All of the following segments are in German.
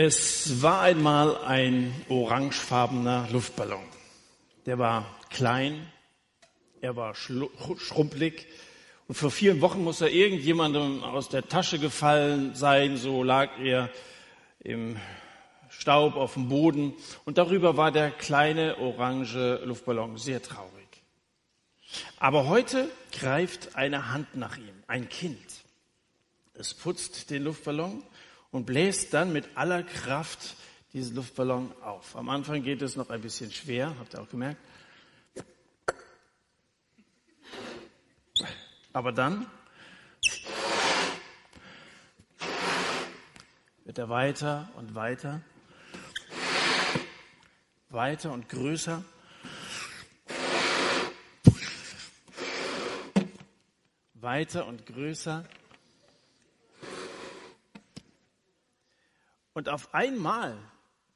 Es war einmal ein orangefarbener Luftballon. Der war klein, er war schrumpelig und vor vielen Wochen muss er irgendjemandem aus der Tasche gefallen sein, so lag er im Staub auf dem Boden und darüber war der kleine orange Luftballon sehr traurig. Aber heute greift eine Hand nach ihm, ein Kind. Es putzt den Luftballon und bläst dann mit aller Kraft diesen Luftballon auf. Am Anfang geht es noch ein bisschen schwer, habt ihr auch gemerkt. Aber dann wird er weiter und weiter, weiter und größer. Weiter und größer. Und auf einmal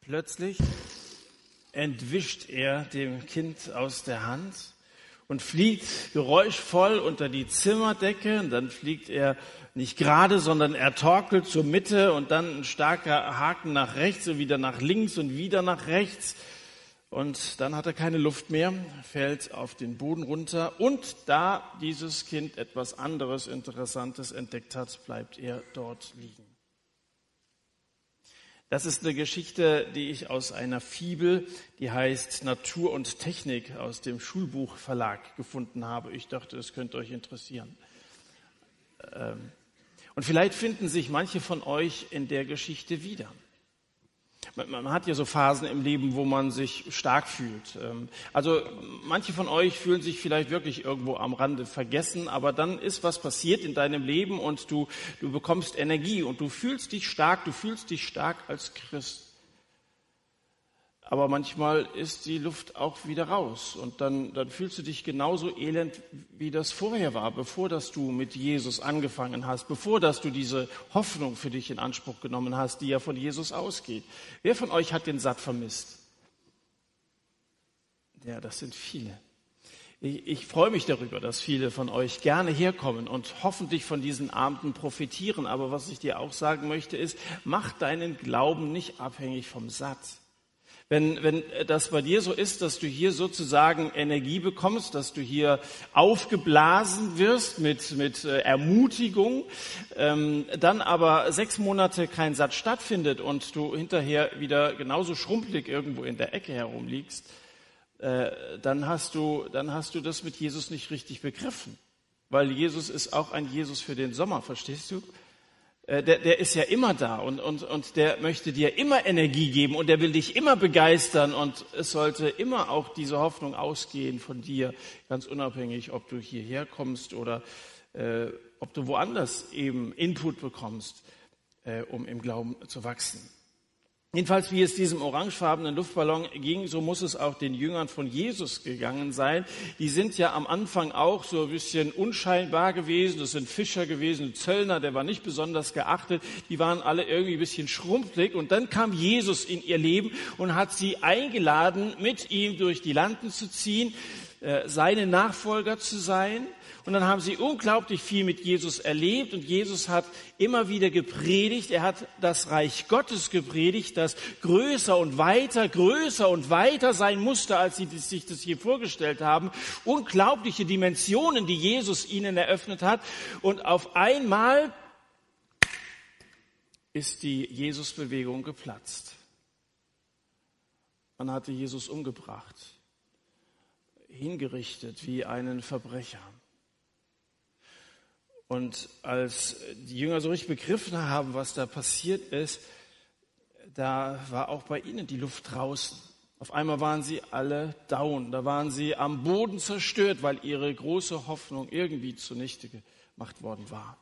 plötzlich entwischt er dem Kind aus der Hand und fliegt geräuschvoll unter die Zimmerdecke. Und dann fliegt er nicht gerade, sondern er torkelt zur Mitte und dann ein starker Haken nach rechts und wieder nach links und wieder nach rechts. Und dann hat er keine Luft mehr, fällt auf den Boden runter. Und da dieses Kind etwas anderes Interessantes entdeckt hat, bleibt er dort liegen. Das ist eine Geschichte, die ich aus einer Fibel, die heißt Natur und Technik aus dem Schulbuchverlag gefunden habe. Ich dachte, es könnte euch interessieren. Ähm, und vielleicht finden sich manche von euch in der Geschichte wieder. Man hat ja so Phasen im Leben, wo man sich stark fühlt. Ähm, also manche von euch fühlen sich vielleicht wirklich irgendwo am Rande vergessen, aber dann ist was passiert in deinem Leben und du, du bekommst Energie und du fühlst dich stark, du fühlst dich stark als Christ. Aber manchmal ist die Luft auch wieder raus und dann, dann fühlst du dich genauso elend, wie das vorher war, bevor dass du mit Jesus angefangen hast, bevor dass du diese Hoffnung für dich in Anspruch genommen hast, die ja von Jesus ausgeht. Wer von euch hat den Satt vermisst? Ja, das sind viele. Ich, ich freue mich darüber, dass viele von euch gerne herkommen und hoffentlich von diesen Abenden profitieren. Aber was ich dir auch sagen möchte, ist, mach deinen Glauben nicht abhängig vom Satz. Wenn, wenn das bei dir so ist, dass du hier sozusagen Energie bekommst, dass du hier aufgeblasen wirst mit, mit äh, Ermutigung, ähm, dann aber sechs Monate kein Satz stattfindet und du hinterher wieder genauso schrumpelig irgendwo in der Ecke herumliegst, äh, dann, hast du, dann hast du das mit Jesus nicht richtig begriffen. Weil Jesus ist auch ein Jesus für den Sommer, verstehst du? Äh, der, der ist ja immer da und, und, und der möchte dir immer Energie geben und der will dich immer begeistern und es sollte immer auch diese Hoffnung ausgehen von dir, ganz unabhängig, ob du hierher kommst oder äh, ob du woanders eben Input bekommst, äh, um im Glauben zu wachsen. Jedenfalls, wie es diesem orangefarbenen Luftballon ging, so muss es auch den Jüngern von Jesus gegangen sein. Die sind ja am Anfang auch so ein bisschen unscheinbar gewesen. Das sind Fischer gewesen, Zöllner, der war nicht besonders geachtet. Die waren alle irgendwie ein bisschen schrumpelig. Und dann kam Jesus in ihr Leben und hat sie eingeladen, mit ihm durch die Landen zu ziehen, seine Nachfolger zu sein. Und dann haben sie unglaublich viel mit Jesus erlebt und Jesus hat immer wieder gepredigt. Er hat das Reich Gottes gepredigt, das größer und weiter, größer und weiter sein musste, als sie sich das hier vorgestellt haben. Unglaubliche Dimensionen, die Jesus ihnen eröffnet hat. Und auf einmal ist die Jesusbewegung geplatzt. Man hatte Jesus umgebracht, hingerichtet wie einen Verbrecher. Und als die Jünger so richtig begriffen haben, was da passiert ist, da war auch bei ihnen die Luft draußen. Auf einmal waren sie alle down, da waren sie am Boden zerstört, weil ihre große Hoffnung irgendwie zunichte gemacht worden war.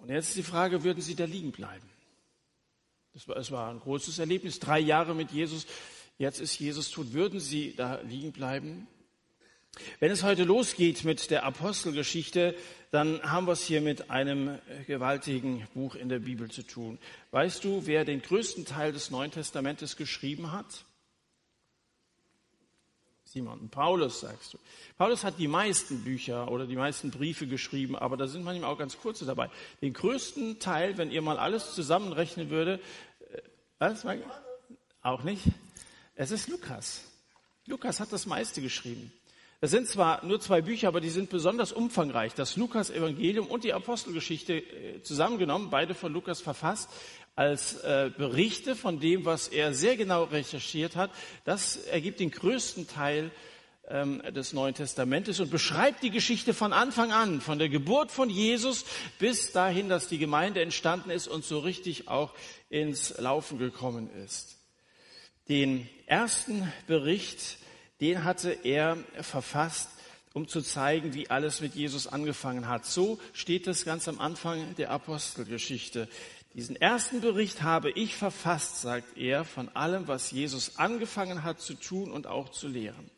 Und jetzt ist die Frage, würden sie da liegen bleiben? Das war, war ein großes Erlebnis, drei Jahre mit Jesus. Jetzt ist Jesus tot. Würden sie da liegen bleiben? Wenn es heute losgeht mit der Apostelgeschichte, dann haben wir es hier mit einem gewaltigen Buch in der Bibel zu tun. Weißt du, wer den größten Teil des Neuen Testamentes geschrieben hat? Simon. Paulus, sagst du. Paulus hat die meisten Bücher oder die meisten Briefe geschrieben, aber da sind manchmal auch ganz kurze dabei. Den größten Teil, wenn ihr mal alles zusammenrechnen würde, äh, was? Auch nicht? Es ist Lukas. Lukas hat das meiste geschrieben. Es sind zwar nur zwei Bücher, aber die sind besonders umfangreich. Das Lukas-Evangelium und die Apostelgeschichte äh, zusammengenommen, beide von Lukas verfasst, als äh, Berichte von dem, was er sehr genau recherchiert hat. Das ergibt den größten Teil ähm, des Neuen Testamentes und beschreibt die Geschichte von Anfang an, von der Geburt von Jesus bis dahin, dass die Gemeinde entstanden ist und so richtig auch ins Laufen gekommen ist. Den ersten Bericht den hatte er verfasst, um zu zeigen, wie alles mit Jesus angefangen hat. So steht es ganz am Anfang der Apostelgeschichte. Diesen ersten Bericht habe ich verfasst, sagt er, von allem, was Jesus angefangen hat zu tun und auch zu lehren.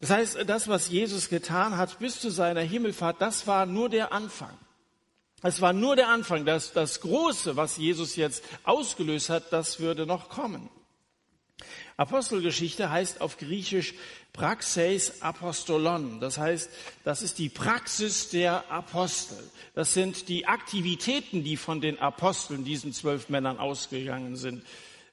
Das heißt, das, was Jesus getan hat bis zu seiner Himmelfahrt, das war nur der Anfang. Es war nur der Anfang. Das, das Große, was Jesus jetzt ausgelöst hat, das würde noch kommen. Apostelgeschichte heißt auf Griechisch Praxeis Apostolon. Das heißt, das ist die Praxis der Apostel. Das sind die Aktivitäten, die von den Aposteln, diesen zwölf Männern ausgegangen sind.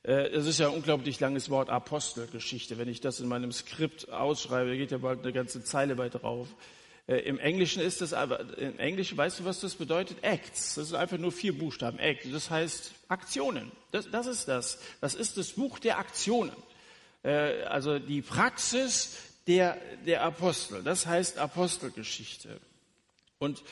Äh, es ist ja ein unglaublich langes Wort Apostelgeschichte. Wenn ich das in meinem Skript ausschreibe, geht ja bald eine ganze Zeile bei drauf. Äh, Im Englischen ist das aber, im Englischen, weißt du, was das bedeutet? Acts. Das sind einfach nur vier Buchstaben. Act. Das heißt Aktionen. Das, das ist das. Das ist das Buch der Aktionen. Äh, also die Praxis der, der Apostel. Das heißt Apostelgeschichte. Und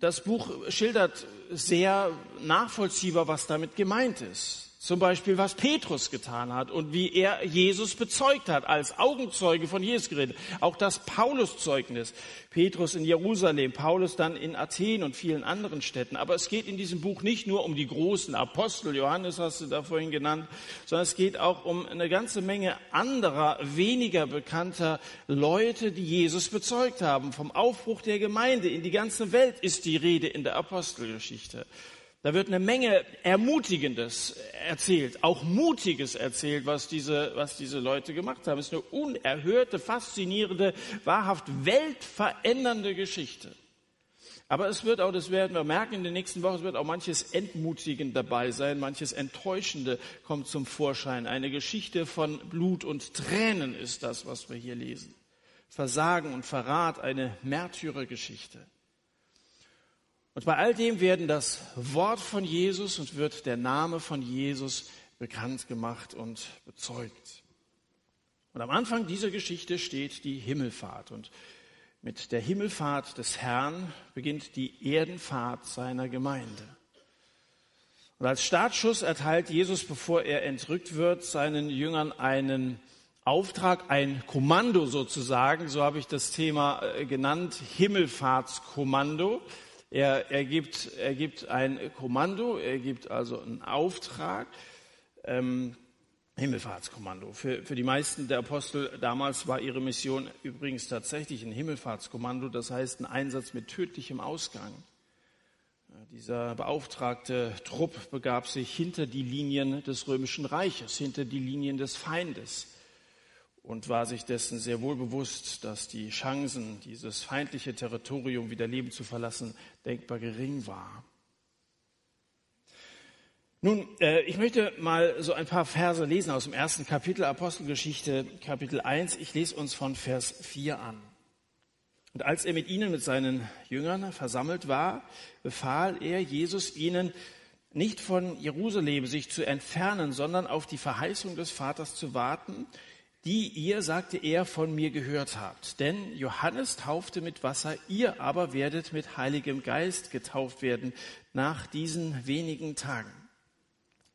das Buch schildert sehr nachvollziehbar, was damit gemeint ist. Zum Beispiel, was Petrus getan hat und wie er Jesus bezeugt hat, als Augenzeuge von Jesus geredet. Auch das Paulus-Zeugnis. Petrus in Jerusalem, Paulus dann in Athen und vielen anderen Städten. Aber es geht in diesem Buch nicht nur um die großen Apostel, Johannes hast du da vorhin genannt, sondern es geht auch um eine ganze Menge anderer, weniger bekannter Leute, die Jesus bezeugt haben. Vom Aufbruch der Gemeinde in die ganze Welt ist die Rede in der Apostelgeschichte. Da wird eine Menge Ermutigendes erzählt, auch Mutiges erzählt, was diese, was diese Leute gemacht haben. Es ist eine unerhörte, faszinierende, wahrhaft weltverändernde Geschichte. Aber es wird auch, das werden wir merken in den nächsten Wochen, es wird auch manches Entmutigend dabei sein, manches Enttäuschende kommt zum Vorschein. Eine Geschichte von Blut und Tränen ist das, was wir hier lesen. Versagen und Verrat, eine Märtyrergeschichte. Und bei all dem werden das Wort von Jesus und wird der Name von Jesus bekannt gemacht und bezeugt. Und am Anfang dieser Geschichte steht die Himmelfahrt. Und mit der Himmelfahrt des Herrn beginnt die Erdenfahrt seiner Gemeinde. Und als Startschuss erteilt Jesus, bevor er entrückt wird, seinen Jüngern einen Auftrag, ein Kommando sozusagen, so habe ich das Thema äh, genannt, Himmelfahrtskommando. Er, er, gibt, er gibt ein Kommando, er gibt also einen Auftrag, ähm, Himmelfahrtskommando. Für, für die meisten der Apostel damals war ihre Mission übrigens tatsächlich ein Himmelfahrtskommando, das heißt ein Einsatz mit tödlichem Ausgang. Dieser beauftragte Trupp begab sich hinter die Linien des römischen Reiches, hinter die Linien des Feindes und war sich dessen sehr wohl bewusst, dass die Chancen, dieses feindliche Territorium wieder leben zu verlassen, denkbar gering war. Nun, äh, ich möchte mal so ein paar Verse lesen aus dem ersten Kapitel Apostelgeschichte, Kapitel 1. Ich lese uns von Vers 4 an. Und als er mit ihnen, mit seinen Jüngern versammelt war, befahl er Jesus ihnen, nicht von Jerusalem sich zu entfernen, sondern auf die Verheißung des Vaters zu warten, die ihr, sagte er, von mir gehört habt. Denn Johannes taufte mit Wasser, ihr aber werdet mit Heiligem Geist getauft werden nach diesen wenigen Tagen.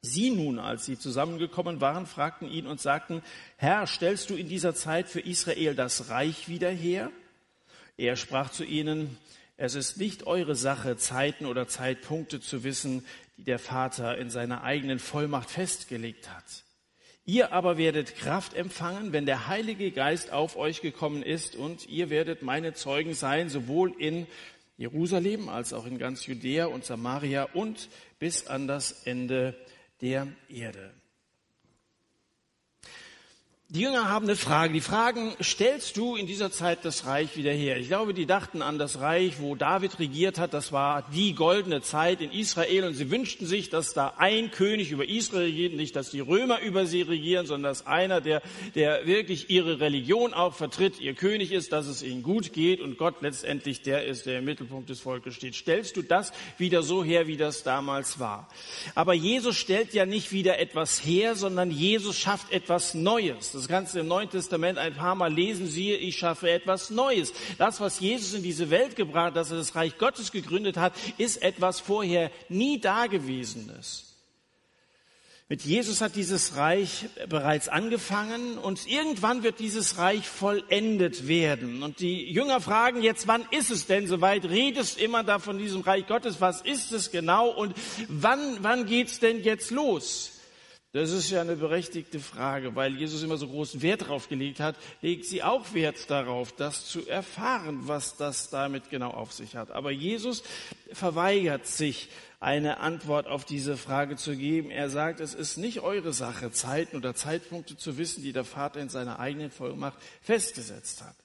Sie nun, als sie zusammengekommen waren, fragten ihn und sagten, Herr, stellst du in dieser Zeit für Israel das Reich wieder her? Er sprach zu ihnen, es ist nicht eure Sache, Zeiten oder Zeitpunkte zu wissen, die der Vater in seiner eigenen Vollmacht festgelegt hat Ihr aber werdet Kraft empfangen, wenn der Heilige Geist auf euch gekommen ist und ihr werdet meine Zeugen sein, sowohl in Jerusalem als auch in ganz Judäa und Samaria und bis an das Ende der Erde. Die Jünger haben eine Frage. Die fragen, stellst du in dieser Zeit das Reich wieder her? Ich glaube, die dachten an das Reich, wo David regiert hat. Das war die goldene Zeit in Israel. Und sie wünschten sich, dass da ein König über Israel regiert. Nicht, dass die Römer über sie regieren, sondern dass einer, der, der wirklich ihre Religion auch vertritt, ihr König ist, dass es ihnen gut geht und Gott letztendlich der ist, der im Mittelpunkt des Volkes steht. Stellst du das wieder so her, wie das damals war? Aber Jesus stellt ja nicht wieder etwas her, sondern Jesus schafft etwas Neues das Ganze im Neuen Testament ein paar Mal lesen, siehe, ich schaffe etwas Neues. Das, was Jesus in diese Welt gebracht hat, dass er das Reich Gottes gegründet hat, ist etwas vorher nie Dagewesenes. Mit Jesus hat dieses Reich bereits angefangen und irgendwann wird dieses Reich vollendet werden. Und die Jünger fragen jetzt, wann ist es denn soweit? Redest immer da von diesem Reich Gottes? Was ist es genau? Und wann, wann geht's denn jetzt los? Das ist ja eine berechtigte Frage, weil Jesus immer so großen Wert darauf gelegt hat, legt sie auch Wert darauf, das zu erfahren, was das damit genau auf sich hat. Aber Jesus verweigert sich, eine Antwort auf diese Frage zu geben. Er sagt, es ist nicht eure Sache, Zeiten oder Zeitpunkte zu wissen, die der Vater in seiner eigenen Vollmacht festgesetzt hat.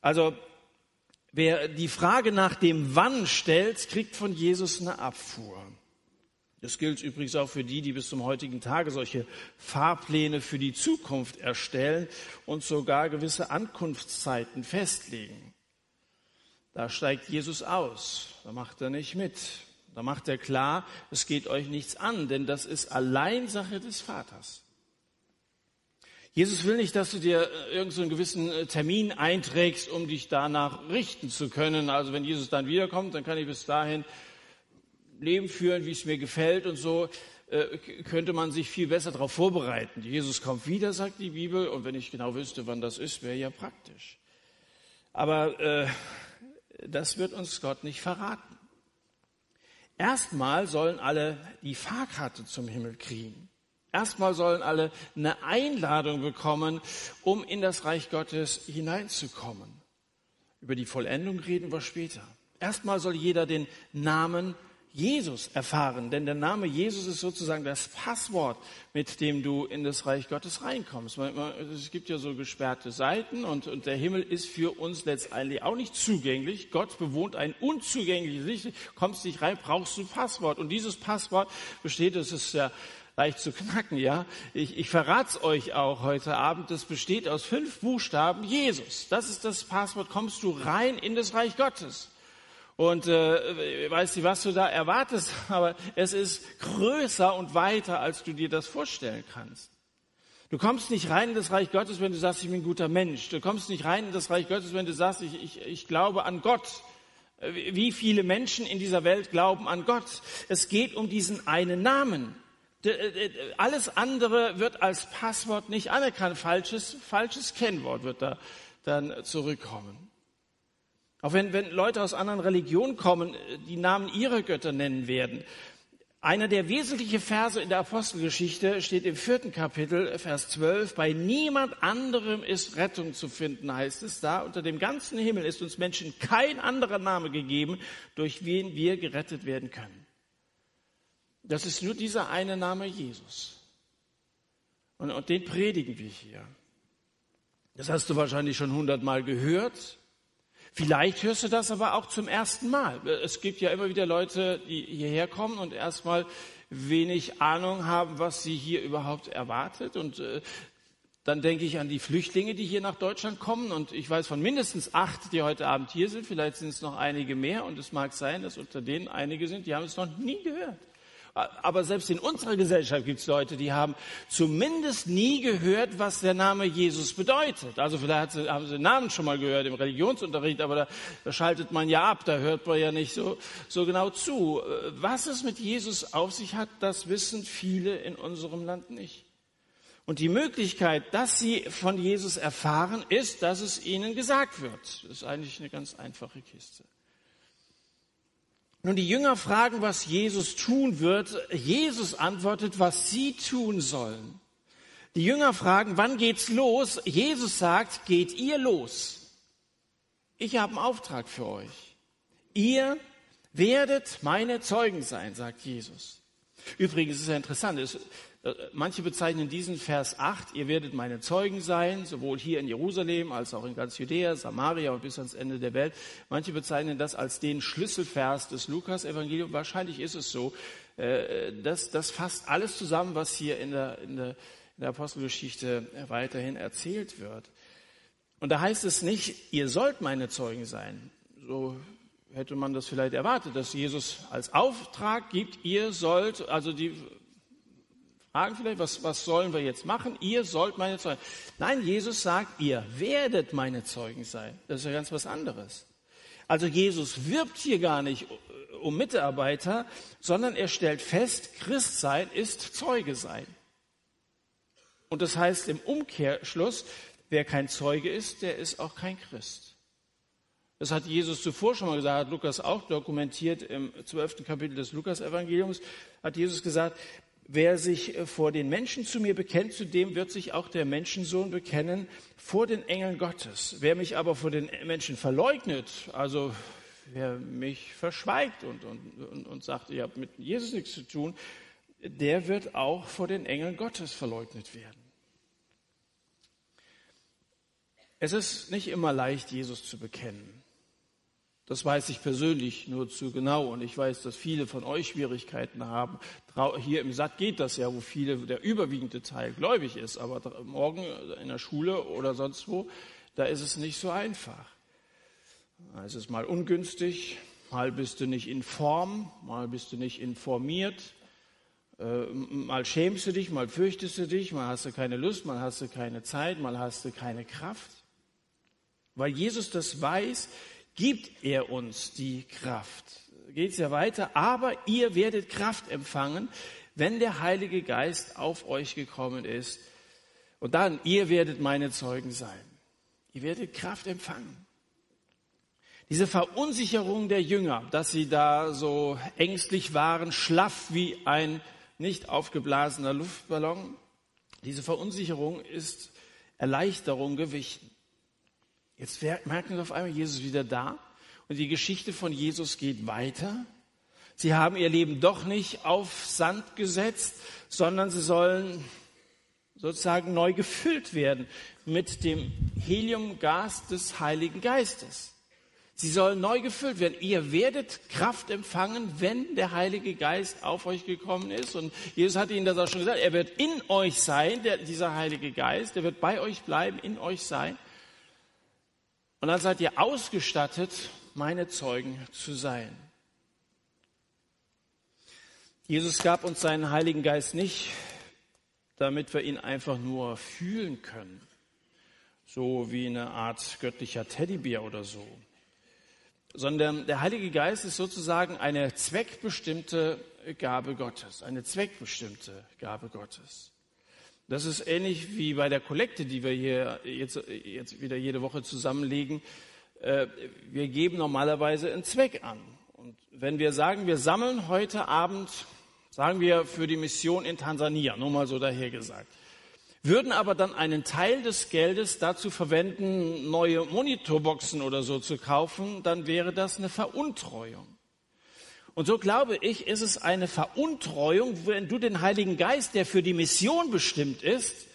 Also, wer die Frage nach dem Wann stellt, kriegt von Jesus eine Abfuhr. Das gilt übrigens auch für die, die bis zum heutigen Tage solche Fahrpläne für die Zukunft erstellen und sogar gewisse Ankunftszeiten festlegen. Da steigt Jesus aus, da macht er nicht mit. Da macht er klar, es geht euch nichts an, denn das ist allein Sache des Vaters. Jesus will nicht, dass du dir äh, irgendeinen so gewissen äh, Termin einträgst, um dich danach richten zu können. Also wenn Jesus dann wiederkommt, dann kann ich bis dahin Leben führen, wie es mir gefällt und so, äh, könnte man sich viel besser darauf vorbereiten. Jesus kommt wieder, sagt die Bibel, und wenn ich genau wüsste, wann das ist, wäre ja praktisch. Aber äh, das wird uns Gott nicht verraten. Erstmal sollen alle die Fahrkarte zum Himmel kriegen. Erstmal sollen alle eine Einladung bekommen, um in das Reich Gottes hineinzukommen. Über die Vollendung reden wir später. Erstmal soll jeder den Namen Jesus erfahren, denn der Name Jesus ist sozusagen das Passwort, mit dem du in das Reich Gottes reinkommst. Es gibt ja so gesperrte Seiten und, der Himmel ist für uns letztendlich auch nicht zugänglich. Gott bewohnt ein unzugängliches Licht. Kommst nicht rein, brauchst du ein Passwort. Und dieses Passwort besteht, es ist ja leicht zu knacken, ja. Ich, ich verrate euch auch heute Abend, das besteht aus fünf Buchstaben Jesus. Das ist das Passwort, kommst du rein in das Reich Gottes. Und äh, weiß nicht, was du da erwartest, aber es ist größer und weiter, als du dir das vorstellen kannst. Du kommst nicht rein in das Reich Gottes, wenn du sagst, ich bin ein guter Mensch. Du kommst nicht rein in das Reich Gottes, wenn du sagst, ich, ich, ich glaube an Gott. Wie viele Menschen in dieser Welt glauben an Gott? Es geht um diesen einen Namen. Alles andere wird als Passwort nicht anerkannt. Falsches, falsches Kennwort wird da dann zurückkommen. Auch wenn, wenn Leute aus anderen Religionen kommen, die Namen ihrer Götter nennen werden. Einer der wesentlichen Verse in der Apostelgeschichte steht im vierten Kapitel, Vers 12. Bei niemand anderem ist Rettung zu finden, heißt es da. Unter dem ganzen Himmel ist uns Menschen kein anderer Name gegeben, durch wen wir gerettet werden können. Das ist nur dieser eine Name Jesus. Und, und den predigen wir hier. Das hast du wahrscheinlich schon hundertmal gehört. Vielleicht hörst du das aber auch zum ersten Mal. Es gibt ja immer wieder Leute, die hierher kommen und erstmal wenig Ahnung haben, was sie hier überhaupt erwartet. Und äh, dann denke ich an die Flüchtlinge, die hier nach Deutschland kommen. Und ich weiß von mindestens acht, die heute Abend hier sind. Vielleicht sind es noch einige mehr. Und es mag sein, dass unter denen einige sind, die haben es noch nie gehört. Aber selbst in unserer Gesellschaft gibt es Leute, die haben zumindest nie gehört, was der Name Jesus bedeutet. Also vielleicht haben sie den Namen schon mal gehört im Religionsunterricht, aber da, da schaltet man ja ab, da hört man ja nicht so, so genau zu. Was es mit Jesus auf sich hat, das wissen viele in unserem Land nicht. Und die Möglichkeit, dass sie von Jesus erfahren, ist, dass es ihnen gesagt wird. Das ist eigentlich eine ganz einfache Kiste. Nun, die Jünger fragen, was Jesus tun wird. Jesus antwortet, was sie tun sollen. Die Jünger fragen, wann geht's los? Jesus sagt, geht ihr los. Ich habe einen Auftrag für euch. Ihr werdet meine Zeugen sein, sagt Jesus. Übrigens ist es ja interessant, es, manche bezeichnen diesen Vers 8, ihr werdet meine Zeugen sein, sowohl hier in Jerusalem als auch in ganz Judäa, Samaria und bis ans Ende der Welt. Manche bezeichnen das als den Schlüsselvers des Lukas-Evangeliums. Wahrscheinlich ist es so. Äh, das, das fasst alles zusammen, was hier in der, in der, in der Apostelgeschichte weiterhin erzählt wird. Und da heißt es nicht, ihr sollt meine Zeugen sein. So hätte man das vielleicht erwartet, dass Jesus als Auftrag gibt, ihr sollt, also die fragen vielleicht, was, was sollen wir jetzt machen? Ihr sollt meine Zeugen. Nein, Jesus sagt, ihr werdet meine Zeugen sein. Das ist ja ganz was anderes. Also Jesus wirbt hier gar nicht um Mitarbeiter, sondern er stellt fest, Christsein ist Zeuge sein. Und das heißt im Umkehrschluss, wer kein Zeuge ist, der ist auch kein Christ. Das hat Jesus zuvor schon mal gesagt, hat Lukas auch dokumentiert im zwölften Kapitel des Lukas-Evangeliums, hat Jesus gesagt, wer sich vor den Menschen zu mir bekennt, zu dem wird sich auch der Menschensohn bekennen vor den Engeln Gottes. Wer mich aber vor den Menschen verleugnet, also wer mich verschweigt und, und, und, und sagt, ihr habt mit Jesus nichts zu tun, der wird auch vor den Engeln Gottes verleugnet werden. Es ist nicht immer leicht, Jesus zu bekennen. Das weiß ich persönlich nur zu genau und ich weiß, dass viele von euch Schwierigkeiten haben. Hier im Satt geht das ja, wo viele, der überwiegende Teil gläubig ist, aber morgen in der Schule oder sonst wo, da ist es nicht so einfach. Da ist es mal ungünstig, mal bist du nicht in Form, mal bist du nicht informiert, äh, mal schämst du dich, mal fürchtest du dich, mal hast du keine Lust, mal hast du keine Zeit, mal hast du keine Kraft. Weil Jesus das weiß, gibt er uns die Kraft. Geht es ja weiter, aber ihr werdet Kraft empfangen, wenn der Heilige Geist auf euch gekommen ist. Und dann, ihr werdet meine Zeugen sein. Ihr werdet Kraft empfangen. Diese Verunsicherung der Jünger, dass sie da so ängstlich waren, schlaff wie ein nicht aufgeblasener Luftballon, diese Verunsicherung ist Erleichterung gewichen. Jetzt merken wir auf einmal, Jesus wieder da und die Geschichte von Jesus geht weiter. Sie haben ihr Leben doch nicht auf Sand gesetzt, sondern sie sollen sozusagen neu gefüllt werden mit dem Heliumgas des Heiligen Geistes. Sie sollen neu gefüllt werden. Ihr werdet Kraft empfangen, wenn der Heilige Geist auf euch gekommen ist. Und Jesus hat ihnen das auch schon gesagt. Er wird in euch sein, der, dieser Heilige Geist. Der wird bei euch bleiben, in euch sein. Und dann seid ihr ausgestattet, meine Zeugen zu sein. Jesus gab uns seinen Heiligen Geist nicht, damit wir ihn einfach nur fühlen können, so wie eine Art göttlicher Teddybär oder so, sondern der Heilige Geist ist sozusagen eine zweckbestimmte Gabe Gottes, eine zweckbestimmte Gabe Gottes. Das ist ähnlich wie bei der Kollekte, die wir hier jetzt, jetzt wieder jede Woche zusammenlegen. Äh, wir geben normalerweise einen Zweck an. Und wenn wir sagen, wir sammeln heute Abend, sagen wir für die Mission in Tansania, nur mal so dahergesagt, würden aber dann einen Teil des Geldes dazu verwenden, neue Monitorboxen oder so zu kaufen, dann wäre das eine Veruntreuung. Und so glaube ich, ist es eine Veruntreuung, wenn du den Heiligen Geist, der für die Mission bestimmt ist,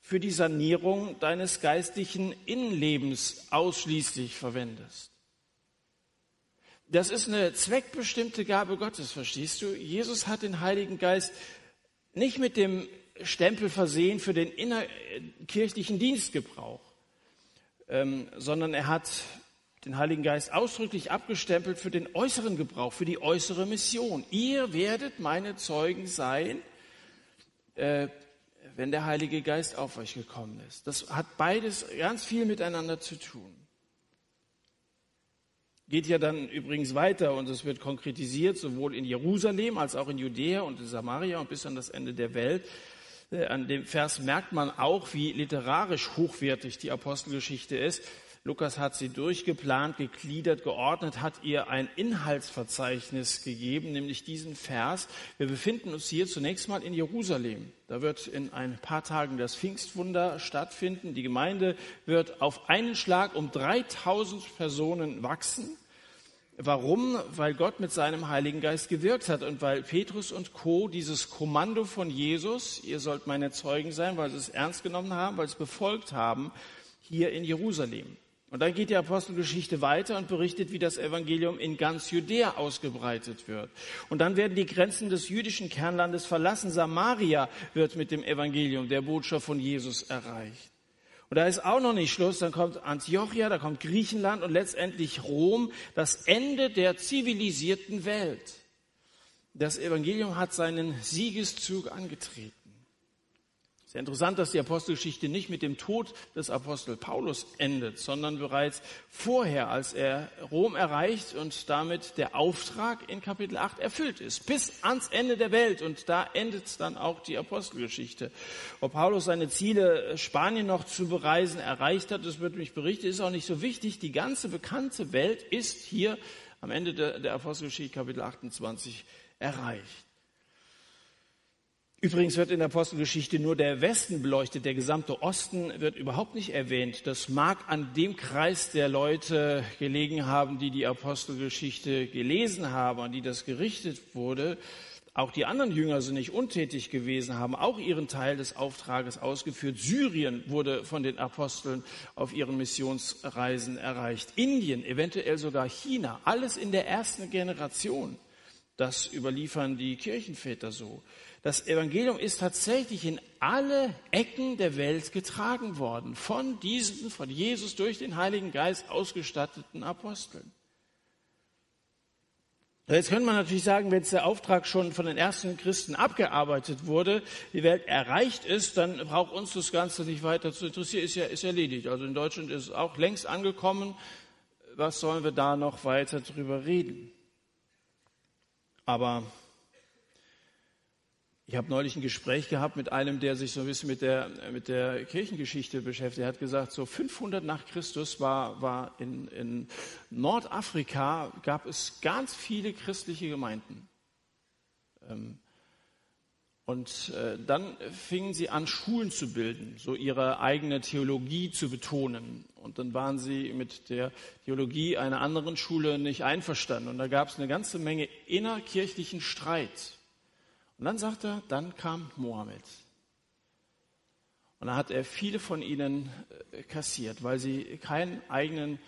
für die Sanierung deines geistlichen Innenlebens ausschließlich verwendest. Das ist eine zweckbestimmte Gabe Gottes, verstehst du? Jesus hat den Heiligen Geist nicht mit dem Stempel versehen für den innerkirchlichen Dienstgebrauch, ähm, sondern er hat den Heiligen Geist ausdrücklich abgestempelt für den äußeren Gebrauch, für die äußere Mission. Ihr werdet meine Zeugen sein, äh, wenn der Heilige Geist auf euch gekommen ist. Das hat beides ganz viel miteinander zu tun. Geht ja dann übrigens weiter und es wird konkretisiert, sowohl in Jerusalem als auch in Judäa und in Samaria und bis an das Ende der Welt. Äh, an dem Vers merkt man auch, wie literarisch hochwertig die Apostelgeschichte ist. Lukas hat sie durchgeplant, gegliedert, geordnet, hat ihr ein Inhaltsverzeichnis gegeben, nämlich diesen Vers. Wir befinden uns hier zunächst mal in Jerusalem. Da wird in ein paar Tagen das Pfingstwunder stattfinden. Die Gemeinde wird auf einen Schlag um 3000 Personen wachsen. Warum? Weil Gott mit seinem Heiligen Geist gewirkt hat und weil Petrus und Co. dieses Kommando von Jesus, ihr sollt meine Zeugen sein, weil sie es ernst genommen haben, weil sie es befolgt haben, hier in Jerusalem. Und dann geht die Apostelgeschichte weiter und berichtet, wie das Evangelium in ganz Judäa ausgebreitet wird. Und dann werden die Grenzen des jüdischen Kernlandes verlassen. Samaria wird mit dem Evangelium, der Botschaft von Jesus erreicht. Und da ist auch noch nicht Schluss. Dann kommt Antiochia, da kommt Griechenland und letztendlich Rom, das Ende der zivilisierten Welt. Das Evangelium hat seinen Siegeszug angetreten. Sehr interessant, dass die Apostelgeschichte nicht mit dem Tod des Apostel Paulus endet, sondern bereits vorher, als er Rom erreicht und damit der Auftrag in Kapitel 8 erfüllt ist, bis ans Ende der Welt. Und da endet dann auch die Apostelgeschichte. Ob Paulus seine Ziele, Spanien noch zu bereisen, erreicht hat, das wird mich berichtet, ist auch nicht so wichtig. Die ganze bekannte Welt ist hier am Ende der Apostelgeschichte Kapitel 28 erreicht. Übrigens wird in der Apostelgeschichte nur der Westen beleuchtet, der gesamte Osten wird überhaupt nicht erwähnt. Das mag an dem Kreis der Leute gelegen haben, die die Apostelgeschichte gelesen haben, an die das gerichtet wurde. Auch die anderen Jünger sind nicht untätig gewesen, haben auch ihren Teil des Auftrages ausgeführt. Syrien wurde von den Aposteln auf ihren Missionsreisen erreicht. Indien, eventuell sogar China, alles in der ersten Generation. Das überliefern die Kirchenväter so. Das Evangelium ist tatsächlich in alle Ecken der Welt getragen worden von diesen von Jesus durch den Heiligen Geist ausgestatteten Aposteln. Jetzt könnte man natürlich sagen, wenn der Auftrag schon von den ersten Christen abgearbeitet wurde, die Welt erreicht ist, dann braucht uns das Ganze nicht weiter zu interessieren, ist ja ist erledigt. Also in Deutschland ist es auch längst angekommen. Was sollen wir da noch weiter drüber reden? Aber ich habe neulich ein Gespräch gehabt mit einem, der sich so ein bisschen mit der, mit der Kirchengeschichte beschäftigt. Er hat gesagt, so 500 nach Christus war, war in, in Nordafrika, gab es ganz viele christliche Gemeinden. Ähm, und äh, dann fingen sie an, Schulen zu bilden, so ihre eigene Theologie zu betonen. Und dann waren sie mit der Theologie einer anderen Schule nicht einverstanden. Und da gab es eine ganze Menge innerkirchlichen Streit. Und dann sagt er, dann kam Mohammed. Und dann hat er viele von ihnen äh, kassiert, weil sie keinen eigenen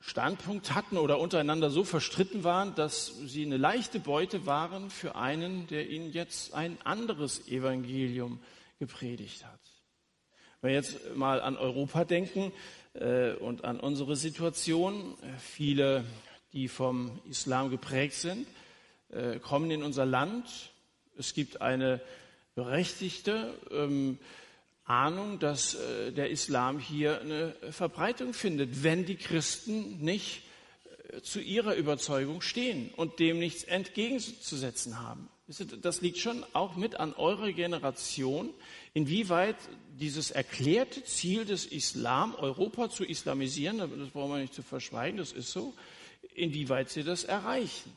Standpunkt hatten oder untereinander so verstritten waren, dass sie eine leichte Beute waren für einen, der ihnen jetzt ein anderes Evangelium gepredigt hat. Wenn wir jetzt mal an Europa denken äh, und an unsere Situation, äh, viele, die vom Islam geprägt sind, kommen in unser Land es gibt eine berechtigte ähm, Ahnung, dass äh, der Islam hier eine Verbreitung findet, wenn die Christen nicht äh, zu ihrer Überzeugung stehen und dem nichts entgegenzusetzen haben. Das liegt schon auch mit an eurer Generation, inwieweit dieses erklärte Ziel des Islam, Europa zu islamisieren, das brauchen wir nicht zu verschweigen, das ist so, inwieweit sie das erreichen.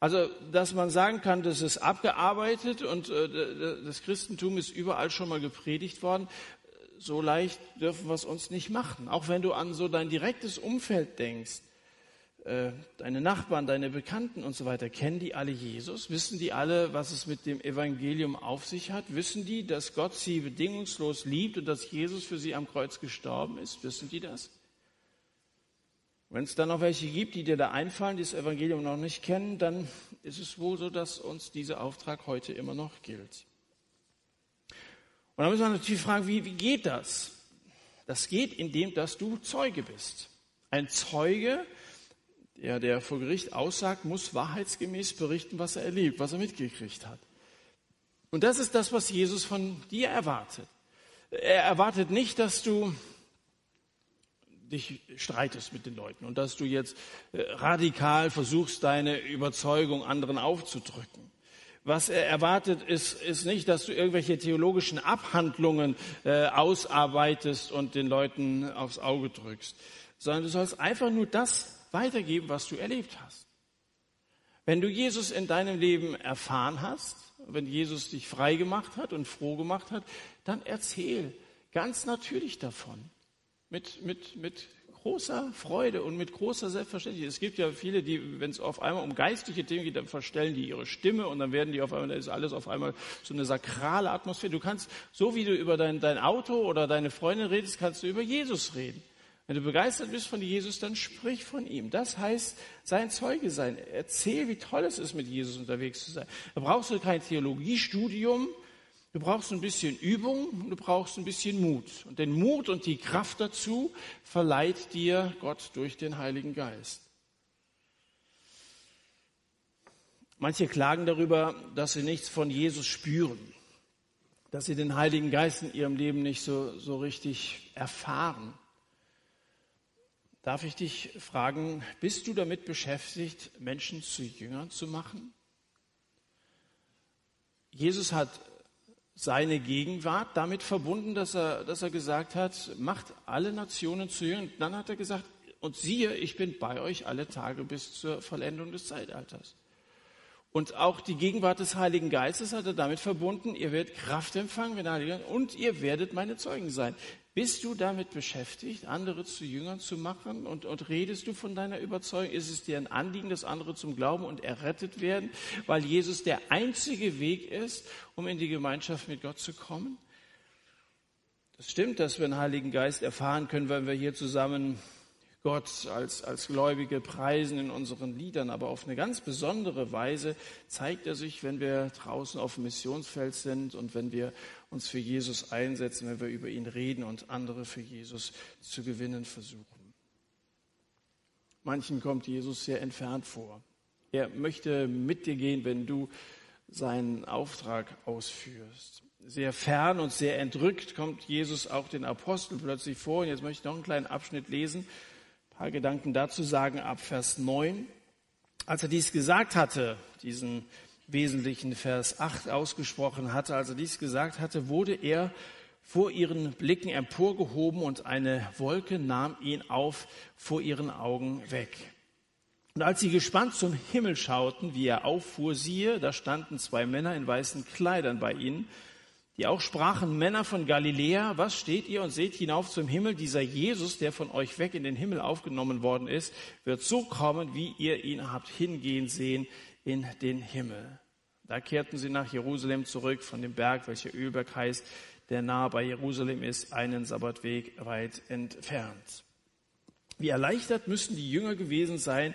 Also, dass man sagen kann, das ist abgearbeitet und äh, das Christentum ist überall schon mal gepredigt worden, so leicht dürfen wir es uns nicht machen. Auch wenn du an so dein direktes Umfeld denkst, äh, deine Nachbarn, deine Bekannten und so weiter, kennen die alle Jesus? Wissen die alle, was es mit dem Evangelium auf sich hat? Wissen die, dass Gott sie bedingungslos liebt und dass Jesus für sie am Kreuz gestorben ist? Wissen die das? Wenn es dann noch welche gibt, die dir da einfallen, die das Evangelium noch nicht kennen, dann ist es wohl so, dass uns dieser Auftrag heute immer noch gilt. Und dann müssen wir natürlich fragen, wie, wie geht das? Das geht, indem dass du Zeuge bist. Ein Zeuge, der, der vor Gericht aussagt, muss wahrheitsgemäß berichten, was er erlebt, was er mitgekriegt hat. Und das ist das, was Jesus von dir erwartet. Er erwartet nicht, dass du dich streitest mit den Leuten und dass du jetzt äh, radikal versuchst, deine Überzeugung anderen aufzudrücken. Was er erwartet, ist, ist nicht, dass du irgendwelche theologischen Abhandlungen äh, ausarbeitest und den Leuten aufs Auge drückst, sondern du sollst einfach nur das weitergeben, was du erlebt hast. Wenn du Jesus in deinem Leben erfahren hast, wenn Jesus dich frei gemacht hat und froh gemacht hat, dann erzähl ganz natürlich davon mit, mit, mit großer Freude und mit großer Selbstverständlichkeit. Es gibt ja viele, die, wenn es auf einmal um geistliche Themen geht, dann verstellen die ihre Stimme und dann werden die auf einmal, da ist alles auf einmal so eine sakrale Atmosphäre. Du kannst, so wie du über dein, dein Auto oder deine Freundin redest, kannst du über Jesus reden. Wenn du begeistert bist von Jesus, dann sprich von ihm. Das heißt, sein Zeuge sein. Erzähl, wie toll es ist, mit Jesus unterwegs zu sein. Da brauchst du kein Theologiestudium, Du brauchst ein bisschen Übung und du brauchst ein bisschen Mut. Und den Mut und die Kraft dazu verleiht dir Gott durch den Heiligen Geist. Manche klagen darüber, dass sie nichts von Jesus spüren, dass sie den Heiligen Geist in ihrem Leben nicht so, so richtig erfahren. Darf ich dich fragen, bist du damit beschäftigt, Menschen zu Jüngern zu machen? Jesus hat seine Gegenwart damit verbunden, dass er, dass er gesagt hat, macht alle Nationen zu Jüngern. Dann hat er gesagt, und siehe, ich bin bei euch alle Tage bis zur Vollendung des Zeitalters. Und auch die Gegenwart des Heiligen Geistes hat er damit verbunden, ihr werdet Kraft empfangen, wenn der Heilige Geist, und ihr werdet meine Zeugen sein. Bist du damit beschäftigt, andere zu Jüngern zu machen und, und redest du von deiner Überzeugung? Ist es dir ein Anliegen, dass andere zum Glauben und errettet werden, weil Jesus der einzige Weg ist, um in die Gemeinschaft mit Gott zu kommen? Das stimmt, dass wir den Heiligen Geist erfahren können, wenn wir hier zusammen Gott als, als Gläubige preisen in unseren Liedern, aber auf eine ganz besondere Weise zeigt er sich, wenn wir draußen auf dem Missionsfeld sind und wenn wir uns für Jesus einsetzen, wenn wir über ihn reden und andere für Jesus zu gewinnen versuchen. Manchen kommt Jesus sehr entfernt vor. Er möchte mit dir gehen, wenn du seinen Auftrag ausführst. Sehr fern und sehr entrückt kommt Jesus auch den Aposteln plötzlich vor. Und jetzt möchte ich noch einen kleinen Abschnitt lesen paar Gedanken dazu sagen ab Vers 9. Als er dies gesagt hatte, diesen wesentlichen Vers 8 ausgesprochen hatte, als er dies gesagt hatte, wurde er vor ihren Blicken emporgehoben und eine Wolke nahm ihn auf vor ihren Augen weg. Und als sie gespannt zum Himmel schauten, wie er auffuhr, siehe, da standen zwei Männer in weißen Kleidern bei ihnen, die auch sprachen, Männer von Galiläa, was steht ihr und seht hinauf zum Himmel? Dieser Jesus, der von euch weg in den Himmel aufgenommen worden ist, wird so kommen, wie ihr ihn habt hingehen sehen in den Himmel. Da kehrten sie nach Jerusalem zurück von dem Berg, welcher Ölberg heißt, der nahe bei Jerusalem ist, einen Sabbatweg weit entfernt. Wie erleichtert müssen die Jünger gewesen sein,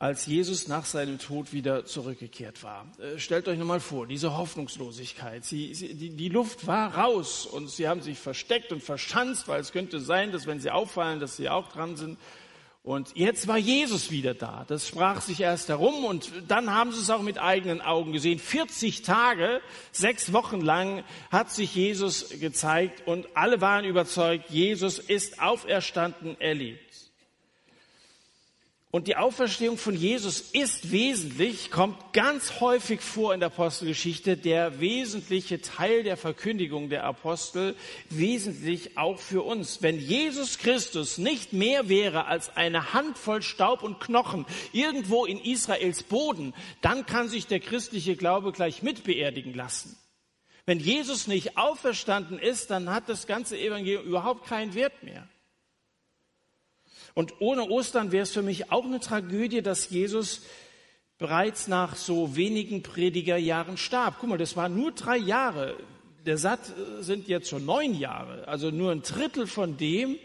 als Jesus nach seinem Tod wieder zurückgekehrt war. Äh, stellt euch nochmal vor, diese Hoffnungslosigkeit. Sie, sie, die, die Luft war raus und sie haben sich versteckt und verschanzt, weil es könnte sein, dass wenn sie auffallen, dass sie auch dran sind. Und jetzt war Jesus wieder da. Das sprach sich erst herum und dann haben sie es auch mit eigenen Augen gesehen. 40 Tage, sechs Wochen lang hat sich Jesus gezeigt und alle waren überzeugt, Jesus ist auferstanden, erlebt. Und die Auferstehung von Jesus ist wesentlich, kommt ganz häufig vor in der Apostelgeschichte, der wesentliche Teil der Verkündigung der Apostel, wesentlich auch für uns. Wenn Jesus Christus nicht mehr wäre als eine Handvoll Staub und Knochen irgendwo in Israels Boden, dann kann sich der christliche Glaube gleich mitbeerdigen lassen. Wenn Jesus nicht auferstanden ist, dann hat das ganze Evangelium überhaupt keinen Wert mehr. Und ohne Ostern wäre es für mich auch eine Tragödie, dass Jesus bereits nach so wenigen Predigerjahren starb. Guck mal, das waren nur drei Jahre. Der Satt äh, sind jetzt schon neun Jahre, also nur ein Drittel von dem.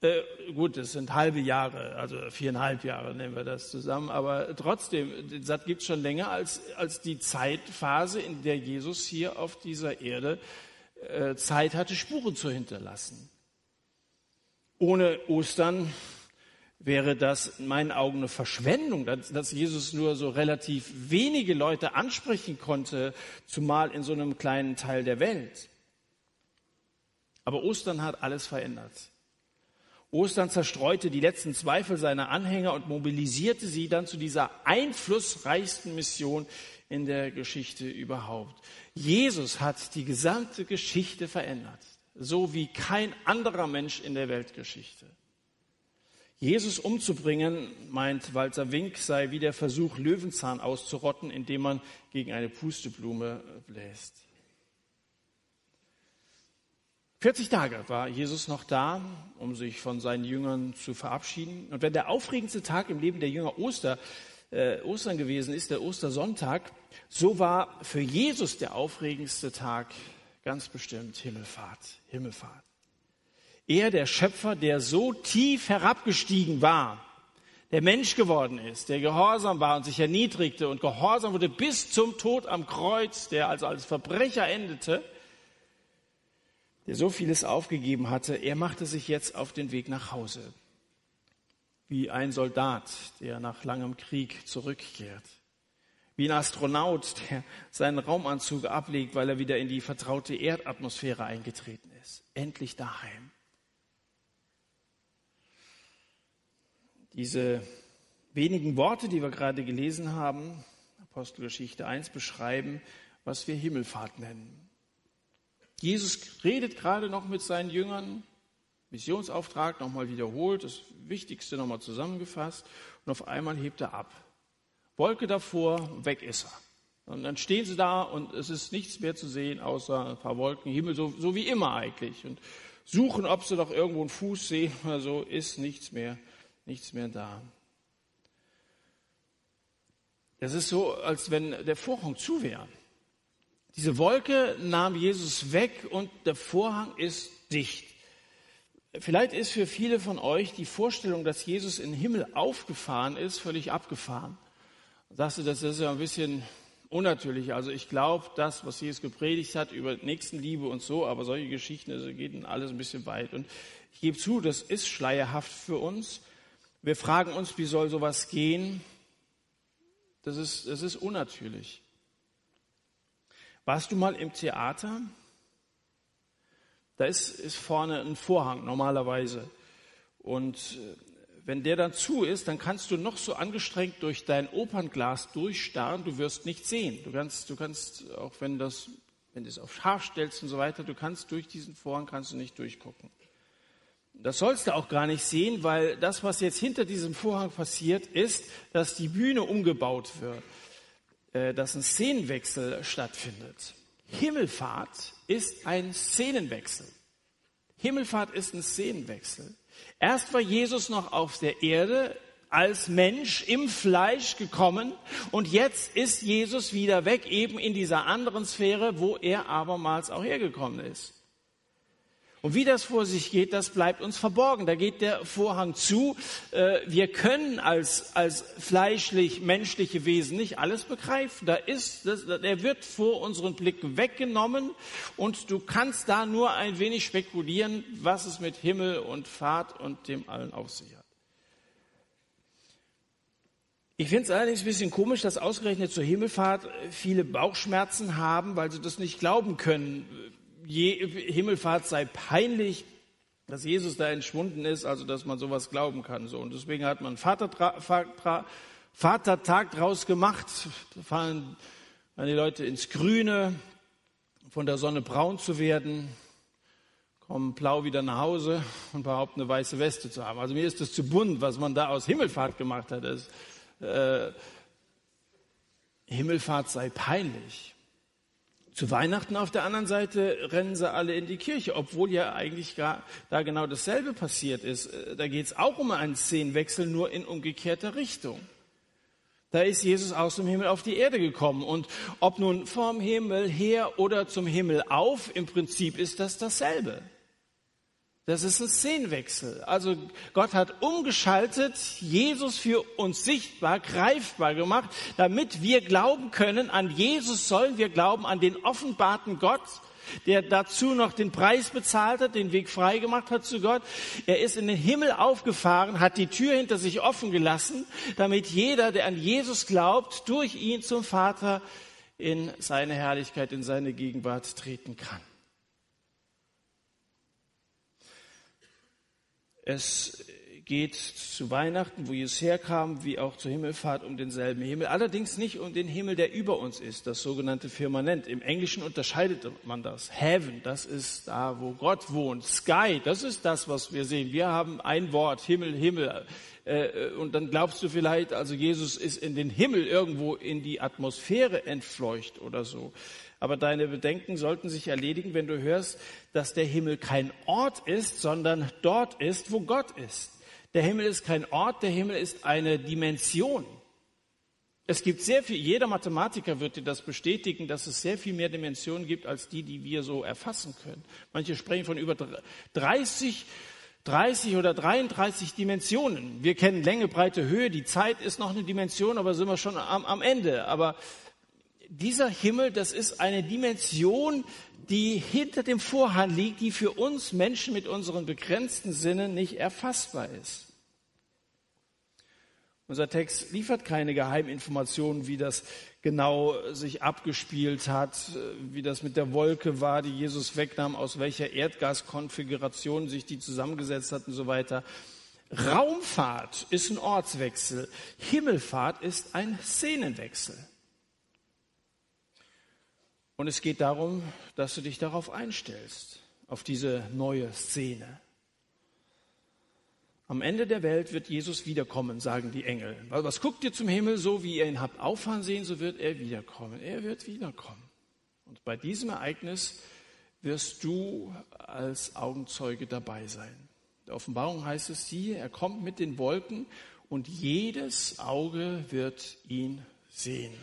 Äh, gut, das sind halbe Jahre, also viereinhalb Jahre nehmen wir das zusammen, aber trotzdem, den Satt gibt es schon länger als, als die Zeitphase, in der Jesus hier auf dieser Erde äh, Zeit hatte, Spuren zu hinterlassen. Ohne Ostern wäre das in meinen Augen eine Verschwendung, dass Jesus nur so relativ wenige Leute ansprechen konnte, zumal in so einem kleinen Teil der Welt. Aber Ostern hat alles verändert. Ostern zerstreute die letzten Zweifel seiner Anhänger und mobilisierte sie dann zu dieser einflussreichsten Mission in der Geschichte überhaupt. Jesus hat die gesamte Geschichte verändert so wie kein anderer Mensch in der Weltgeschichte. Jesus umzubringen, meint Walter Wink, sei wie der Versuch, Löwenzahn auszurotten, indem man gegen eine Pusteblume bläst. 40 Tage war Jesus noch da, um sich von seinen Jüngern zu verabschieden. Und wenn der aufregendste Tag im Leben der Jünger Oster, äh, Ostern gewesen ist, der Ostersonntag, so war für Jesus der aufregendste Tag ganz bestimmt Himmelfahrt, Himmelfahrt. Er, der Schöpfer, der so tief herabgestiegen war, der Mensch geworden ist, der gehorsam war und sich erniedrigte und gehorsam wurde bis zum Tod am Kreuz, der also als Verbrecher endete, der so vieles aufgegeben hatte, er machte sich jetzt auf den Weg nach Hause. Wie ein Soldat, der nach langem Krieg zurückkehrt. Wie ein Astronaut, der seinen Raumanzug ablegt, weil er wieder in die vertraute Erdatmosphäre eingetreten ist. Endlich daheim. Diese wenigen Worte, die wir gerade gelesen haben, Apostelgeschichte 1 beschreiben, was wir Himmelfahrt nennen. Jesus redet gerade noch mit seinen Jüngern, Missionsauftrag nochmal wiederholt, das Wichtigste nochmal zusammengefasst und auf einmal hebt er ab. Wolke davor, weg ist er. Und dann stehen sie da und es ist nichts mehr zu sehen, außer ein paar Wolken, Himmel, so, so wie immer eigentlich. Und suchen, ob sie doch irgendwo einen Fuß sehen oder so, ist nichts mehr, nichts mehr da. Es ist so, als wenn der Vorhang zu wäre. Diese Wolke nahm Jesus weg und der Vorhang ist dicht. Vielleicht ist für viele von euch die Vorstellung, dass Jesus in den Himmel aufgefahren ist, völlig abgefahren. Sagst du, das ist ja ein bisschen unnatürlich. Also ich glaube, das, was Jesus gepredigt hat über Nächstenliebe und so, aber solche Geschichten, also geht alles ein bisschen weit. Und ich gebe zu, das ist schleierhaft für uns. Wir fragen uns, wie soll sowas gehen? Das ist, das ist unnatürlich. Warst du mal im Theater? Da ist, ist vorne ein Vorhang normalerweise. Und äh, wenn der dann zu ist, dann kannst du noch so angestrengt durch dein Opernglas durchstarren, du wirst nichts sehen. Du kannst, du kannst, auch wenn das, wenn du es auf scharf stellst und so weiter, du kannst durch diesen Vorhang kannst du nicht durchgucken. Das sollst du auch gar nicht sehen, weil das, was jetzt hinter diesem Vorhang passiert, ist, dass die Bühne umgebaut wird. Äh, dass ein Szenenwechsel stattfindet. Himmelfahrt ist ein Szenenwechsel. Himmelfahrt ist ein Szenenwechsel. Erst war Jesus noch auf der Erde als Mensch im Fleisch gekommen und jetzt ist Jesus wieder weg, eben in dieser anderen Sphäre, wo er abermals auch hergekommen ist. Und wie das vor sich geht, das bleibt uns verborgen. Da geht der Vorhang zu. Äh, wir können als, als fleischlich, menschliche Wesen nicht alles begreifen. Da ist, das, der wird vor unseren Blicken weggenommen und du kannst da nur ein wenig spekulieren, was es mit Himmel und Fahrt und dem allen auf sich hat. Ich finde es allerdings ein bisschen komisch, dass ausgerechnet zur Himmelfahrt viele Bauchschmerzen haben, weil sie das nicht glauben können Himmelfahrt sei peinlich, dass Jesus da entschwunden ist, also dass man sowas glauben kann. So. Und deswegen hat man Vatertra Vater Vatertag draus gemacht. Da fahren die Leute ins Grüne, von der Sonne braun zu werden, kommen blau wieder nach Hause und behaupten, eine weiße Weste zu haben. Also mir ist das zu bunt, was man da aus Himmelfahrt gemacht hat. Das, äh, Himmelfahrt sei peinlich. Zu Weihnachten auf der anderen Seite rennen sie alle in die Kirche, obwohl ja eigentlich gar, da genau dasselbe passiert ist. Äh, da geht es auch um einen Szenenwechsel, nur in umgekehrter Richtung. Da ist Jesus aus dem Himmel auf die Erde gekommen. Und ob nun vom Himmel her oder zum Himmel auf, im Prinzip ist das dasselbe. Das ist ein Szenenwechsel. Also Gott hat umgeschaltet, Jesus für uns sichtbar, greifbar gemacht, damit wir glauben können, an Jesus sollen wir glauben, an den offenbarten Gott, der dazu noch den Preis bezahlt hat, den Weg frei gemacht hat zu Gott. Er ist in den Himmel aufgefahren, hat die Tür hinter sich offen gelassen, damit jeder, der an Jesus glaubt, durch ihn zum Vater in seine Herrlichkeit, in seine Gegenwart treten kann. Es geht zu Weihnachten, wo Jesus herkam, wie auch zur Himmelfahrt um denselben Himmel. Allerdings nicht um den Himmel, der über uns ist, das sogenannte Firmament. Im Englischen unterscheidet man das. Heaven, das ist da, wo Gott wohnt. Sky, das ist das, was wir sehen. Wir haben ein Wort, Himmel, Himmel. äh, und dann glaubst du vielleicht, also Jesus ist in den Himmel irgendwo in die Atmosphäre entfleucht oder so. Aber deine Bedenken sollten sich erledigen, wenn du hörst, dass der Himmel kein Ort ist, sondern dort ist, wo Gott ist. Der Himmel ist kein Ort, der Himmel ist eine Dimension. Es gibt sehr viel, jeder Mathematiker wird dir das bestätigen, dass es sehr viel mehr Dimensionen gibt als die, die wir so erfassen können. Manche sprechen von über 30, 30 oder 33 Dimensionen. Wir kennen Länge, Breite, Höhe. Die Zeit ist noch eine Dimension, aber sind wir schon am, am Ende. Aber dieser Himmel, das ist eine Dimension, die hinter dem Vorhang liegt, die für uns Menschen mit unseren begrenzten Sinnen nicht erfassbar ist. Unser Text liefert keine Geheiminformationen, wie das genau sich abgespielt hat, wie das mit der Wolke war, die Jesus wegnahm, aus welcher Erdgaskonfiguration sich die zusammengesetzt hat und so weiter. Raumfahrt ist ein Ortswechsel, Himmelfahrt ist ein Szenenwechsel. Und es geht darum, dass du dich darauf einstellst, auf diese neue Szene. Am Ende der Welt wird Jesus wiederkommen, sagen die Engel. Was guckt ihr zum Himmel, so wie ihr ihn habt auffahren sehen, so wird er wiederkommen. Er wird wiederkommen. Und bei diesem Ereignis wirst du als Augenzeuge dabei sein. In der Offenbarung heißt es hier, er kommt mit den Wolken und jedes Auge wird ihn sehen.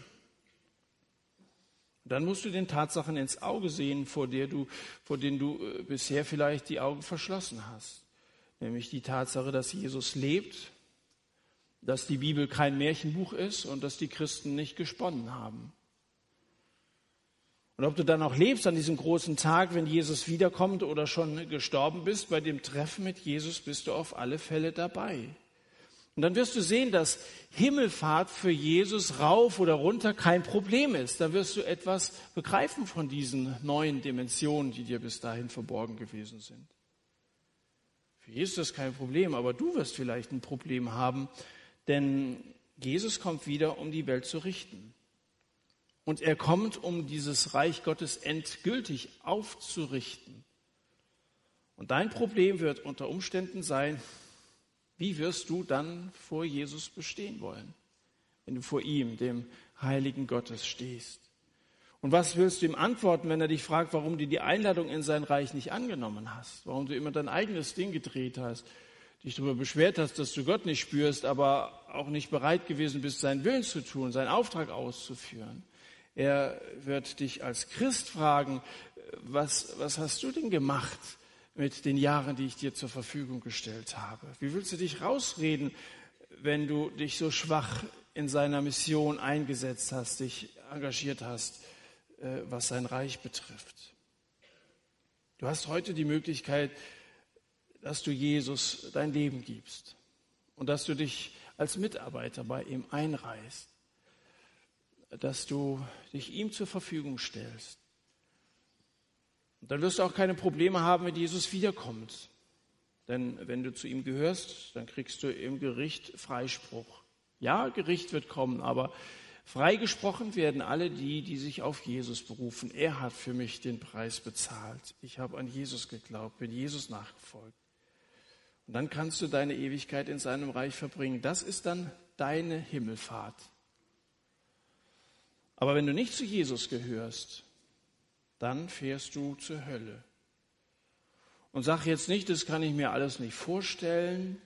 Dann musst du den Tatsachen ins Auge sehen, vor, der du, vor denen du äh, bisher vielleicht die Augen verschlossen hast nämlich die Tatsache, dass Jesus lebt, dass die Bibel kein Märchenbuch ist und dass die Christen nicht gesponnen haben. Und ob du dann auch lebst an diesem großen Tag, wenn Jesus wiederkommt oder schon gestorben bist, bei dem Treffen mit Jesus bist du auf alle Fälle dabei. Und dann wirst du sehen, dass Himmelfahrt für Jesus rauf oder runter kein Problem ist. Da wirst du etwas begreifen von diesen neuen Dimensionen, die dir bis dahin verborgen gewesen sind. Für Jesus ist kein Problem, aber du wirst vielleicht ein Problem haben, denn Jesus kommt wieder, um die Welt zu richten. Und er kommt, um dieses Reich Gottes endgültig aufzurichten. Und dein Problem wird unter Umständen sein, wie wirst du dann vor Jesus bestehen wollen, wenn du vor ihm, dem Heiligen Gottes, stehst? Und was willst du ihm antworten, wenn er dich fragt, warum du die Einladung in sein Reich nicht angenommen hast? Warum du immer dein eigenes Ding gedreht hast? Dich darüber beschwert hast, dass du Gott nicht spürst, aber auch nicht bereit gewesen bist, seinen Willen zu tun, seinen Auftrag auszuführen. Er wird dich als Christ fragen, was, was hast du denn gemacht mit den Jahren, die ich dir zur Verfügung gestellt habe? Wie willst du dich rausreden, wenn du dich so schwach in seiner Mission eingesetzt hast, dich engagiert hast? Äh, was sein Reich betrifft. Du hast heute die Möglichkeit, dass du Jesus dein Leben gibst und dass du dich als Mitarbeiter bei ihm einreißt, dass du dich ihm zur Verfügung stellst. Und dann wirst du auch keine Probleme haben, wenn Jesus wiederkommt. Denn wenn du zu ihm gehörst, dann kriegst du im Gericht Freispruch. Ja, Gericht wird kommen, aber Freigesprochen werden alle die, die sich auf Jesus berufen. Er hat für mich den Preis bezahlt. Ich habe an Jesus geglaubt, bin Jesus nachgefolgt. Und dann kannst du deine Ewigkeit in seinem Reich verbringen. Das ist dann deine Himmelfahrt. Aber wenn du nicht zu Jesus gehörst, dann fährst du zur Hölle. Und sag jetzt nicht, das kann ich mir alles nicht vorstellen.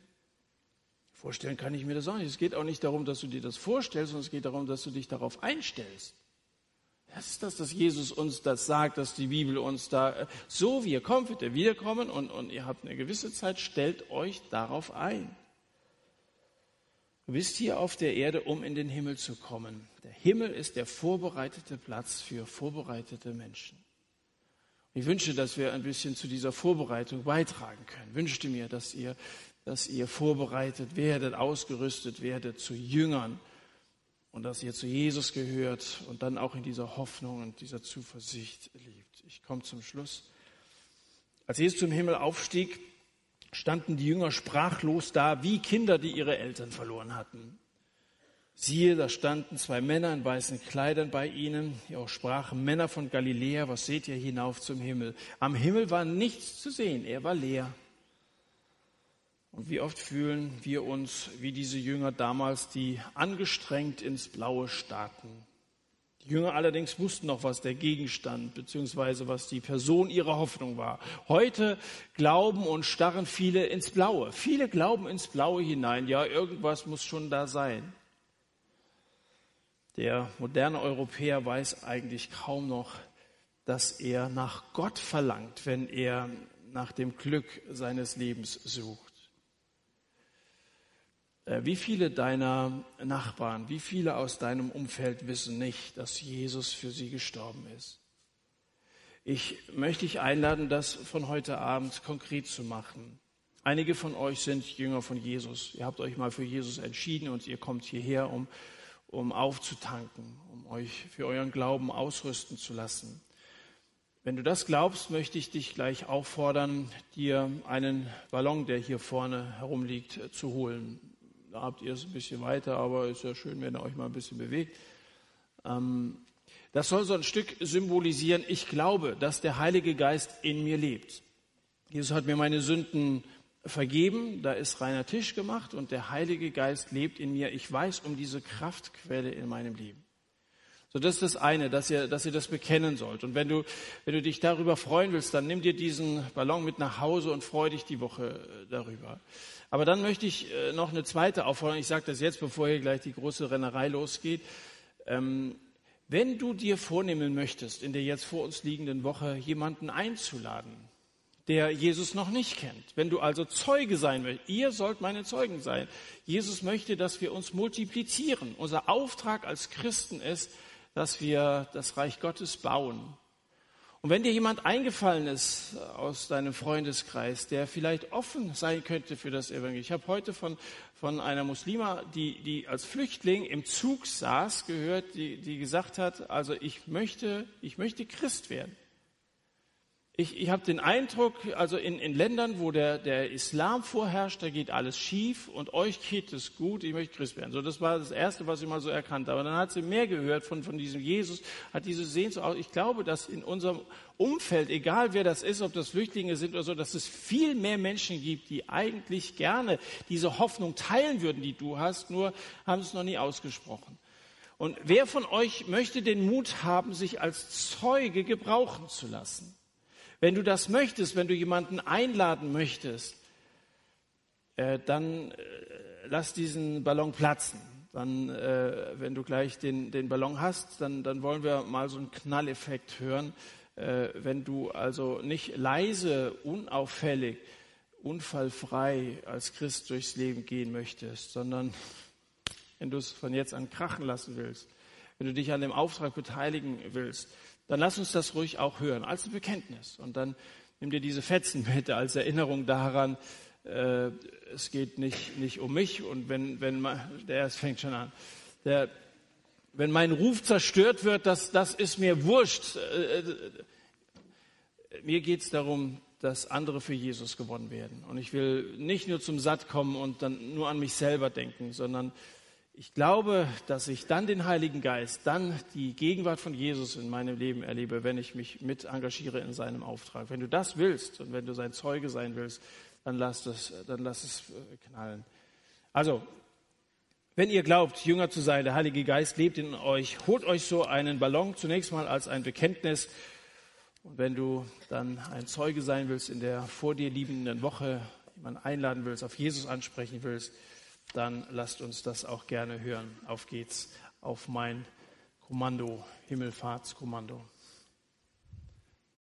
Vorstellen kann ich mir das auch nicht. Es geht auch nicht darum, dass du dir das vorstellst, sondern es geht darum, dass du dich darauf einstellst. Das ist das, dass Jesus uns das sagt, dass die Bibel uns da, äh, so wie ihr kommt, wird er wiederkommen und, und ihr habt eine gewisse Zeit, stellt euch darauf ein. Du bist hier auf der Erde, um in den Himmel zu kommen. Der Himmel ist der vorbereitete Platz für vorbereitete Menschen. Ich wünsche, dass wir ein bisschen zu dieser Vorbereitung beitragen können. Wünschte mir, dass ihr dass ihr vorbereitet werdet, ausgerüstet werdet zu Jüngern und dass ihr zu Jesus gehört und dann auch in dieser Hoffnung und dieser Zuversicht lebt. Ich komme zum Schluss. Als Jesus zum Himmel aufstieg, standen die Jünger sprachlos da, wie Kinder, die ihre Eltern verloren hatten. Siehe, da standen zwei Männer in weißen Kleidern bei ihnen, die auch sprachen, Männer von Galiläa, was seht ihr hinauf zum Himmel? Am Himmel war nichts zu sehen, er war leer. Und wie oft fühlen wir uns wie diese Jünger damals, die angestrengt ins Blaue starten. Die Jünger allerdings wussten noch, was der Gegenstand bzw. was die Person ihrer Hoffnung war. Heute glauben und starren viele ins Blaue. Viele glauben ins Blaue hinein. Ja, irgendwas muss schon da sein. Der moderne Europäer weiß eigentlich kaum noch, dass er nach Gott verlangt, wenn er nach dem Glück seines Lebens sucht. Äh, wie viele deiner Nachbarn, wie viele aus deinem Umfeld wissen nicht, dass Jesus für sie gestorben ist? Ich möchte dich einladen, das von heute Abend konkret zu machen. Einige von euch sind Jünger von Jesus. Ihr habt euch mal für Jesus entschieden und ihr kommt hierher, um, um aufzutanken, um euch für euren Glauben ausrüsten zu lassen. Wenn du das glaubst, möchte ich dich gleich auffordern, dir einen Ballon, der hier vorne herumliegt, zu holen. Da habt ihr es ein bisschen weiter, aber ist ja schön, wenn ihr euch mal ein bisschen bewegt. Ähm, das soll so ein Stück symbolisieren, ich glaube, dass der Heilige Geist in mir lebt. Jesus hat mir meine Sünden vergeben, da ist reiner Tisch gemacht und der Heilige Geist lebt in mir. Ich weiß um diese Kraftquelle in meinem Leben. So, das ist das eine, dass ihr, dass ihr das bekennen sollt. Und wenn du, wenn du dich darüber freuen willst, dann nimm dir diesen Ballon mit nach Hause und freu dich die Woche äh, darüber. Aber dann möchte ich äh, noch eine zweite Aufforderung. Ich sage das jetzt, bevor hier gleich die große Rennerei losgeht. Ähm, wenn du dir vornehmen möchtest, in der jetzt vor uns liegenden Woche jemanden einzuladen, der Jesus noch nicht kennt. Wenn du also Zeuge sein möchtest, ihr sollt meine Zeugen sein. Jesus möchte, dass wir uns multiplizieren. Unser Auftrag als Christen ist, dass wir das Reich Gottes bauen. Und wenn dir jemand eingefallen ist aus deinem Freundeskreis, der vielleicht offen sein könnte für das Evangelium. Ich habe heute von, von einer Muslima, die, die als Flüchtling im Zug saß, gehört, die, die gesagt hat, also ich möchte, ich möchte Christ werden. Ich, ich habe den Eindruck, also in, in Ländern, wo der, der Islam vorherrscht, da geht alles schief und euch geht es gut, ich möchte Christ werden. So, das war das Erste, was ich mal so erkannt habe. Aber dann hat sie mehr gehört von, von diesem Jesus, hat diese Sehnsucht. Ich glaube, dass in unserem Umfeld, egal wer das ist, ob das Flüchtlinge sind oder so, dass es viel mehr Menschen gibt, die eigentlich gerne diese Hoffnung teilen würden, die du hast, nur haben es noch nie ausgesprochen. Und wer von euch möchte den Mut haben, sich als Zeuge gebrauchen zu lassen? Wenn du das möchtest, wenn du jemanden einladen möchtest, äh, dann äh, lass diesen Ballon platzen. Dann, äh, wenn du gleich den, den Ballon hast, dann, dann wollen wir mal so einen Knalleffekt hören. Äh, wenn du also nicht leise, unauffällig, unfallfrei als Christ durchs Leben gehen möchtest, sondern wenn du es von jetzt an krachen lassen willst, wenn du dich an dem Auftrag beteiligen willst, dann lass uns das ruhig auch hören, als ein Bekenntnis. Und dann nimm dir diese Fetzen mit als Erinnerung daran, äh, es geht nicht, nicht um mich. Und wenn, wenn der es fängt schon an, der, wenn mein Ruf zerstört wird, das, das ist mir wurscht. Äh, äh, mir geht es darum, dass andere für Jesus gewonnen werden. Und ich will nicht nur zum Satt kommen und dann nur an mich selber denken, sondern ich glaube, dass ich dann den Heiligen Geist, dann die Gegenwart von Jesus in meinem Leben erlebe, wenn ich mich mit engagiere in seinem Auftrag. Wenn du das willst und wenn du sein Zeuge sein willst, dann lass, das, dann lass es äh, knallen. Also, wenn ihr glaubt, Jünger zu sein, der Heilige Geist lebt in euch, holt euch so einen Ballon zunächst mal als ein Bekenntnis. Und wenn du dann ein Zeuge sein willst in der vor dir liebenden Woche, jemanden einladen willst, auf Jesus ansprechen willst, dann lasst uns das auch gerne hören. Auf geht's auf mein Kommando, Himmelfahrtskommando.